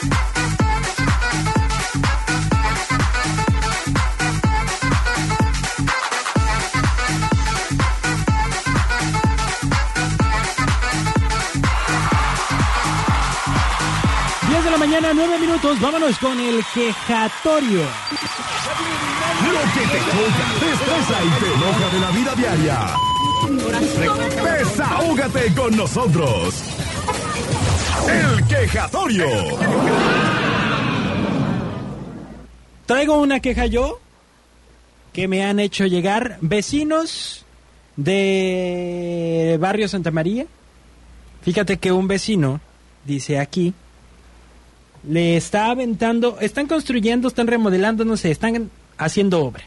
10 de la mañana, 9 minutos. Vámonos con el quejatorio. Lo que te toca, te estresa y te enoja de la vida diaria. Desahógate con nosotros. El quejatorio. Traigo una queja yo que me han hecho llegar vecinos de Barrio Santa María. Fíjate que un vecino dice aquí le está aventando, están construyendo, están remodelando, no sé, están haciendo obra.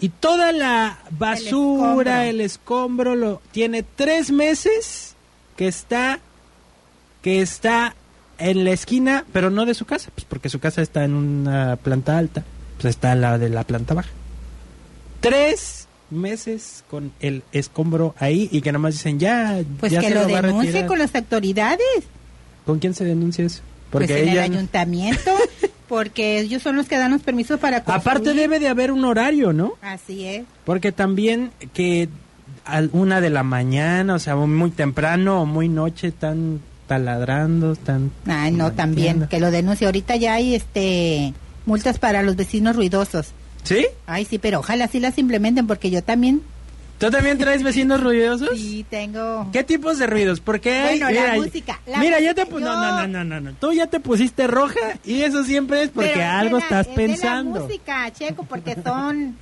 Y toda la basura, el escombro, lo tiene tres meses que está que está en la esquina, pero no de su casa, pues porque su casa está en una planta alta, pues está en la de la planta baja. Tres meses con el escombro ahí y que nada más dicen ya, Pues ya que se lo lo denuncie con las autoridades. ¿Con quién se denuncia eso? pues en ella- el ayuntamiento, porque ellos son los que dan los permisos para construir. Aparte debe de haber un horario, ¿no? Así es. Porque también que a una de la mañana, o sea, muy temprano o muy noche, están taladrando, están... Ay, no, también, que lo denuncie. Ahorita ya hay este multas para los vecinos ruidosos. ¿Sí? Ay, sí, pero ojalá sí las implementen, porque yo también ¿Tú también traes vecinos ruidosos? sí tengo... ¿Qué tipos de ruidos? Porque hay- Bueno, la mira, música, la mira, ya te música, pu- yo- no, no, no, no, no, Tú ya te pusiste roja y eso siempre es porque Pero es de algo la- estás es de pensando. la música, Checo, porque son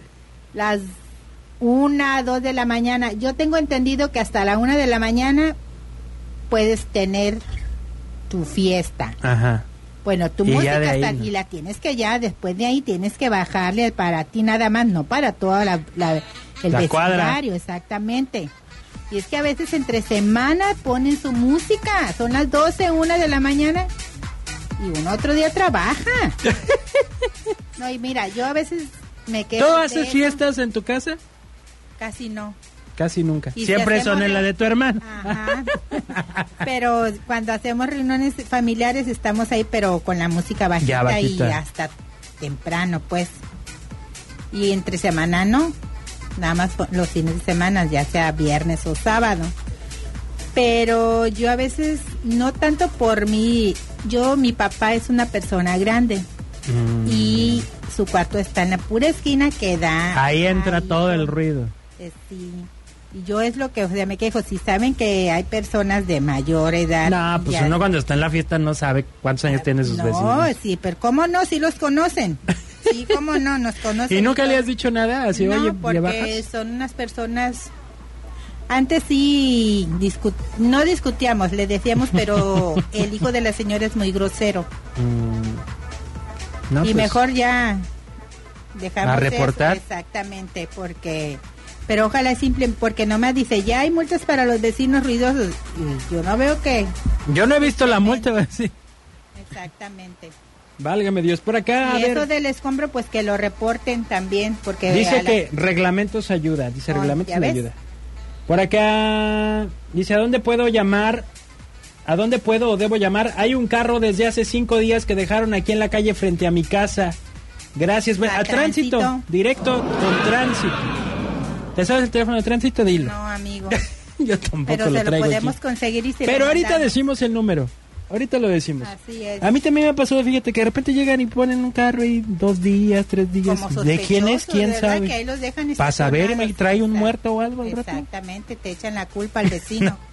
las una, dos de la mañana. Yo tengo entendido que hasta la una de la mañana puedes tener tu fiesta. Ajá. Bueno, tu Y música ahí, hasta- ¿no? y la tienes que ya después de ahí tienes que bajarle para ti nada más, no para toda la, la- el La cuadra. exactamente. Y es que a veces entre semana ponen su música, son las 12, una de la mañana y uno otro día trabaja. no, y mira, yo a veces me quedo ¿Tú haces fiestas en tu casa? Casi no. Casi nunca. Y si Siempre hacemos son en la de tu hermano. Ajá. pero cuando hacemos reuniones familiares estamos ahí, pero con la música bajita, Ya, bajita. y hasta temprano, pues. Y entre semana no. Nada más los fines de semana, ya sea viernes o sábado. Pero yo a veces, no tanto por mí, yo, mi papá es una persona grande Mm. y su cuarto está en la pura esquina que da. Ahí entra ahí, todo el ruido. eh, sí. Yo es lo que, o sea, me quejo. Si saben que hay personas de mayor edad. No, pues ya- uno cuando está en la fiesta no sabe cuántos años tienen sus no, vecinos. sí, pero ¿cómo no? Si los conocen. Sí, ¿cómo no? Nos conocen. ¿Y nunca le has dicho nada? Así, no, oye, ¿le porque bajas? son unas personas... Antes sí discu- no discutíamos, le decíamos, pero el hijo de la señora es muy grosero. Mm. No, y pues, mejor ya dejamos ¿A reportar? eso, exactamente, porque... Pero ojalá simple, porque nomás dice, ya hay multas para los vecinos ruidosos. Y yo no veo que... Yo no he visto la multa, sí. Exactamente. Válgame Dios. Por acá, a y eso ver. del escombro, pues que lo reporten también, porque... a Dice la- que reglamentos ayuda. Dice Oh, reglamentos ayuda. Por acá dice, ¿a dónde puedo llamar? ¿A dónde puedo o debo llamar? Hay un carro desde hace cinco días que dejaron aquí en la calle frente a mi casa. Gracias. Bueno, ¿A a tránsito. tránsito? Directo con tránsito. ¿Te sabes el teléfono de tránsito? Dilo. No, amigo. Yo tampoco Pero lo se lo traigo podemos aquí. conseguir y se Pero lo ahorita mandamos. decimos el número. Ahorita lo decimos. Así es. A mí también me ha pasado, fíjate, que de repente llegan y ponen un carro y dos días, tres días. Como ¿De quién es? ¿Quién sabe? Que ahí los dejan Para saber, me trae un muerto o algo al. Exactamente, te echan la culpa al vecino.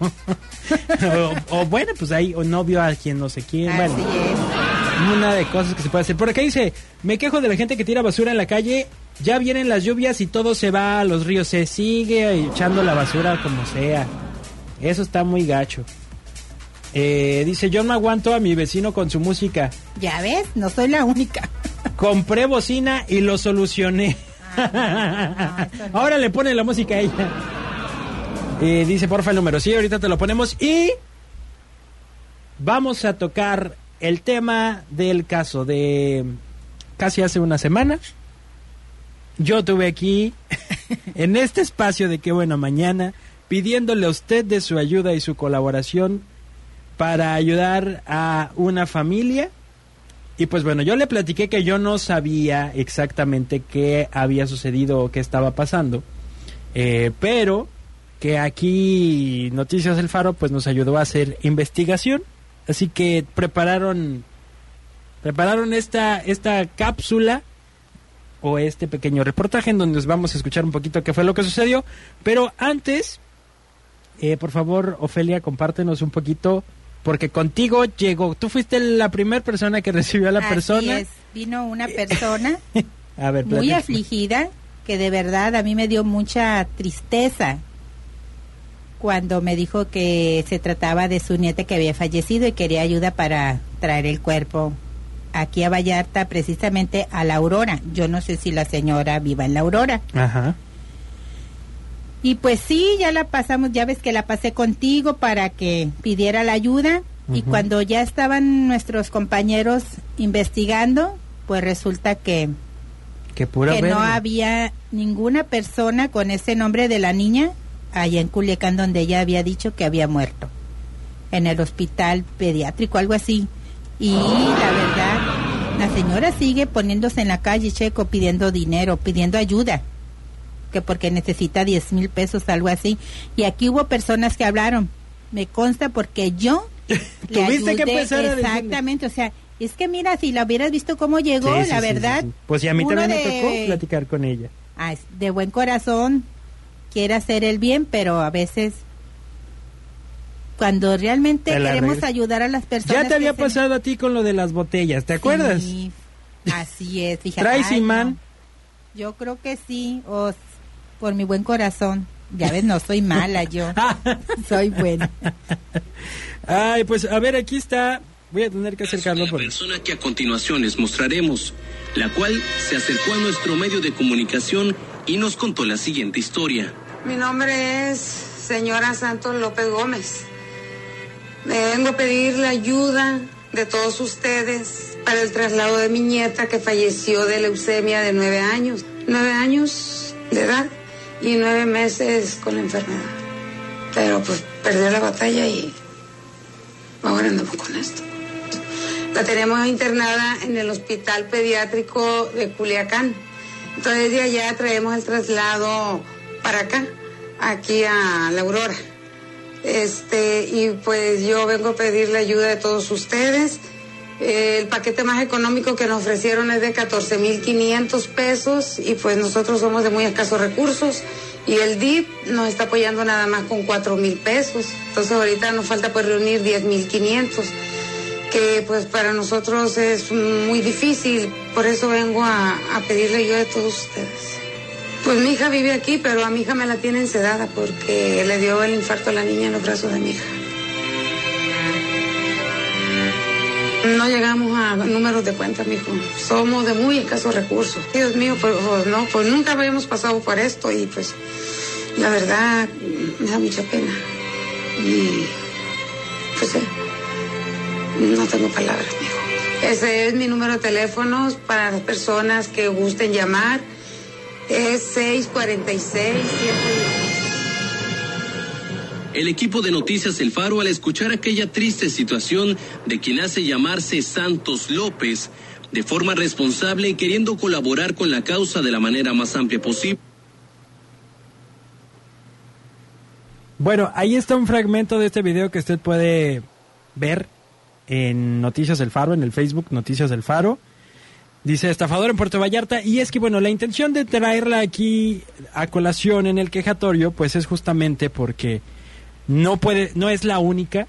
o, o bueno, pues ahí, o novio a quien no sé quién. Así Bueno, es. una de cosas que se puede hacer. Por acá dice, me quejo de la gente que tira basura en la calle. Ya vienen las lluvias y todo se va a los ríos. Se sigue echando la basura como sea. Eso está muy gacho. Eh, dice, yo no aguanto a mi vecino con su música. Ya ves, no soy la única. Compré bocina y lo solucioné. Ah, no, eso no. Ahora le pone la música a ella. Eh, dice, porfa, el número. Sí, ahorita te lo ponemos. Y vamos a tocar el tema del caso de casi hace una semana. Yo tuve aquí, en este espacio de Qué Buena Mañana, pidiéndole a usted de su ayuda y su colaboración para ayudar a una familia Y pues bueno, yo le platiqué que yo no sabía exactamente qué había sucedido o qué estaba pasando. Eh, pero que aquí Noticias del Faro pues nos ayudó a hacer investigación. Así que prepararon prepararon esta esta cápsula o este pequeño reportaje en donde nos vamos a escuchar un poquito qué fue lo que sucedió. Pero antes, eh, por favor, Ofelia, compártenos un poquito, porque contigo llegó, tú fuiste la primera persona que recibió a la Así persona. es, vino una persona A ver, muy afligida que de verdad a mí me dio mucha tristeza cuando me dijo que se trataba de su nieta que había fallecido y quería ayuda para traer el cuerpo aquí a Vallarta, precisamente a la Aurora. Yo no sé si la señora viva en la Aurora. Ajá. Y pues sí, ya la pasamos, ya ves que la pasé contigo para que pidiera la ayuda. Y cuando ya estaban nuestros compañeros investigando, pues resulta que, Que pura que no había ninguna persona con ese nombre de la niña allá en Culiacán donde ella había dicho que había muerto. En el hospital pediátrico, algo así. Y la la señora sigue poniéndose en la calle, Checo, pidiendo dinero, pidiendo ayuda que porque necesita 10 mil pesos, algo así. Y aquí hubo personas que hablaron. Me consta porque yo le Tuviste que empezar a. Exactamente, o sea, es que mira, si la hubieras visto cómo llegó, Sí, sí, la verdad. sí. Pues y a mí también me tocó platicar con ella. ah, de buen corazón, quiere hacer el bien, pero a veces cuando realmente Te la queremos ayudar a las personas. Ya te había se- pasado a ti con lo de las botellas, ¿te acuerdas? Sí, así es, fíjate. ¿Traes Ay, imán? no. Yo creo que sí, o s- por mi buen corazón. Ya ves, no soy mala yo, soy buena. Ay, pues a ver, aquí está. Voy a tener que acercarlo la por persona que a continuación les mostraremos, la cual se acercó a nuestro medio de comunicación y nos contó la siguiente historia. Mi nombre es señora Santos López Gómez. Me vengo a pedir la ayuda de todos ustedes para el traslado de mi nieta que falleció de leucemia de nueve años. Nueve años de edad y nueve meses con la enfermedad. Pero pues perdió la batalla y ahora andamos con esto. La tenemos internada en el hospital pediátrico de Culiacán. Entonces de allá traemos el traslado para acá, aquí a la Aurora. Este, y pues yo vengo a pedir la ayuda de todos ustedes. El paquete más económico que nos ofrecieron es de 14.500 pesos y pues nosotros somos de muy escasos recursos y el DIP nos está apoyando nada más con 4.000 pesos. Entonces ahorita nos falta pues reunir 10.500 que pues para nosotros es muy difícil, por eso vengo a, a pedirle ayuda de todos ustedes. Pues mi hija vive aquí, pero a mi hija me la tienen sedada porque le dio el infarto a la niña en los brazos de mi hija. No llegamos a números de cuenta, mijo. Somos de muy escasos recursos. Dios mío, pues, pues, no, pues nunca habíamos pasado por esto y pues la verdad me da mucha pena. Y pues eh, no tengo palabras, mijo. Ese es mi número de teléfono para las personas que gusten llamar. Es 646 El equipo de Noticias El Faro, al escuchar aquella triste situación de quien hace llamarse Santos López, de forma responsable y queriendo colaborar con la causa de la manera más amplia posible, Bueno, ahí está un fragmento de este video que usted puede ver en Noticias del Faro, en el Facebook Noticias del Faro. Dice estafador en Puerto Vallarta. Y es que, bueno, la intención de traerla aquí a colación en el quejatorio, pues es justamente porque no puede, no es la única.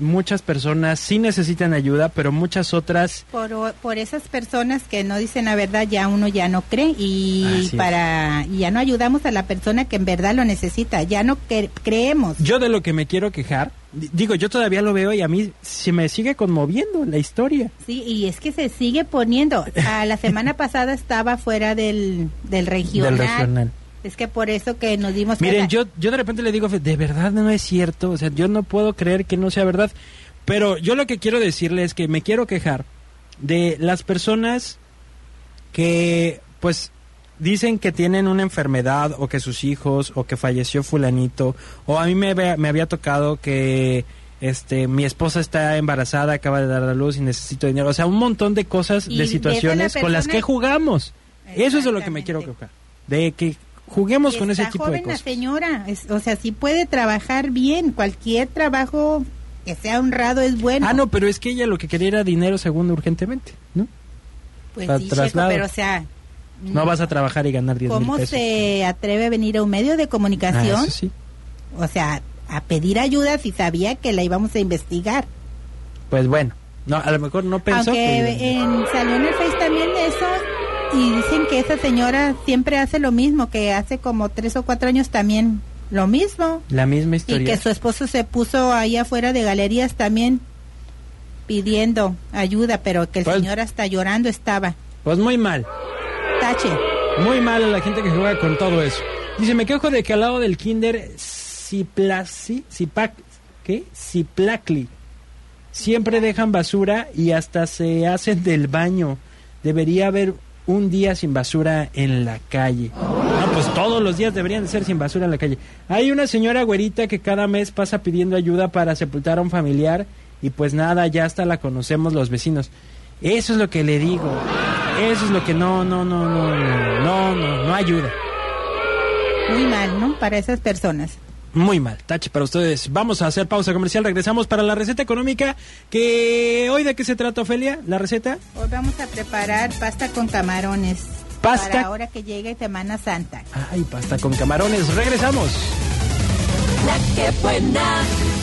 Muchas personas sí necesitan ayuda, pero muchas otras Por, por esas personas que no dicen la verdad, ya uno ya no cree y Así para ya no ayudamos a la persona que en verdad lo necesita, ya no cre- creemos. Yo de lo que me quiero quejar, di- digo, yo todavía lo veo y a mí se me sigue conmoviendo la historia. Sí, y es que se sigue poniendo. A la semana pasada estaba fuera del, del regional. Del regional. Es que por eso que nos dimos Miren, cuenta- yo, yo de repente le digo, de verdad no es cierto, o sea, yo no puedo creer que no sea verdad, pero yo lo que quiero decirle es que me quiero quejar de las personas que, pues, dicen que tienen una enfermedad o que sus hijos o que falleció fulanito o a mí me, había- me había tocado que este, mi esposa está embarazada, acaba de dar a luz y necesito dinero. O sea, un montón de cosas, Y de situaciones con las que jugamos. Eso es de lo que me quiero quejar. De que juguemos con ese tipo joven de la cosas. señora, es- o sea, sí puede trabajar bien, cualquier trabajo que sea honrado es bueno. Ah, no, pero es que ella lo que quería era dinero según urgentemente, ¿no? pues para sí, Checo, pero o sea, No vas a trabajar y ganar 10 mil ¿cómo pesos. se atreve a venir a un medio de Ah, comunicación? eso sí. O sea, a pedir ayuda si sabía que la íbamos a investigar. Pues bueno, no, a lo mejor no pensó Aunque que... en, salió en el Face también eso y dicen que esa señora siempre hace lo mismo, que hace como tres o cuatro años también lo mismo. La misma Y historia. que su esposo se puso ahí afuera de galerías también pidiendo ayuda, pero que el Pues- señor hasta llorando estaba. Pues muy mal. Tache. Muy mal a la gente que juega con todo eso. Dice, me quejo de que al lado del kinder Ciplasi, Cipac, ¿qué? Ciplacli. Siempre dejan basura y hasta se hacen del baño. Debería haber un día sin basura en la calle. No, pues todos los días deberían de ser sin basura en la calle. Hay una señora güerita que cada mes pasa pidiendo ayuda para sepultar a un familiar y pues nada, ya hasta la conocemos los vecinos. Eso es lo que le digo. Eso es lo que no, no, no, no, no, no, no, no ayuda. Muy mal, ¿no? Para esas personas. Muy mal, tache para ustedes. Vamos a hacer pausa comercial, regresamos para la receta económica. Que hoy de qué se trata, Ofelia, la receta. Hoy vamos a preparar pasta con camarones. Pasta. Para ahora que llegue Semana Santa. Ay, pasta con camarones. Regresamos. La que buena.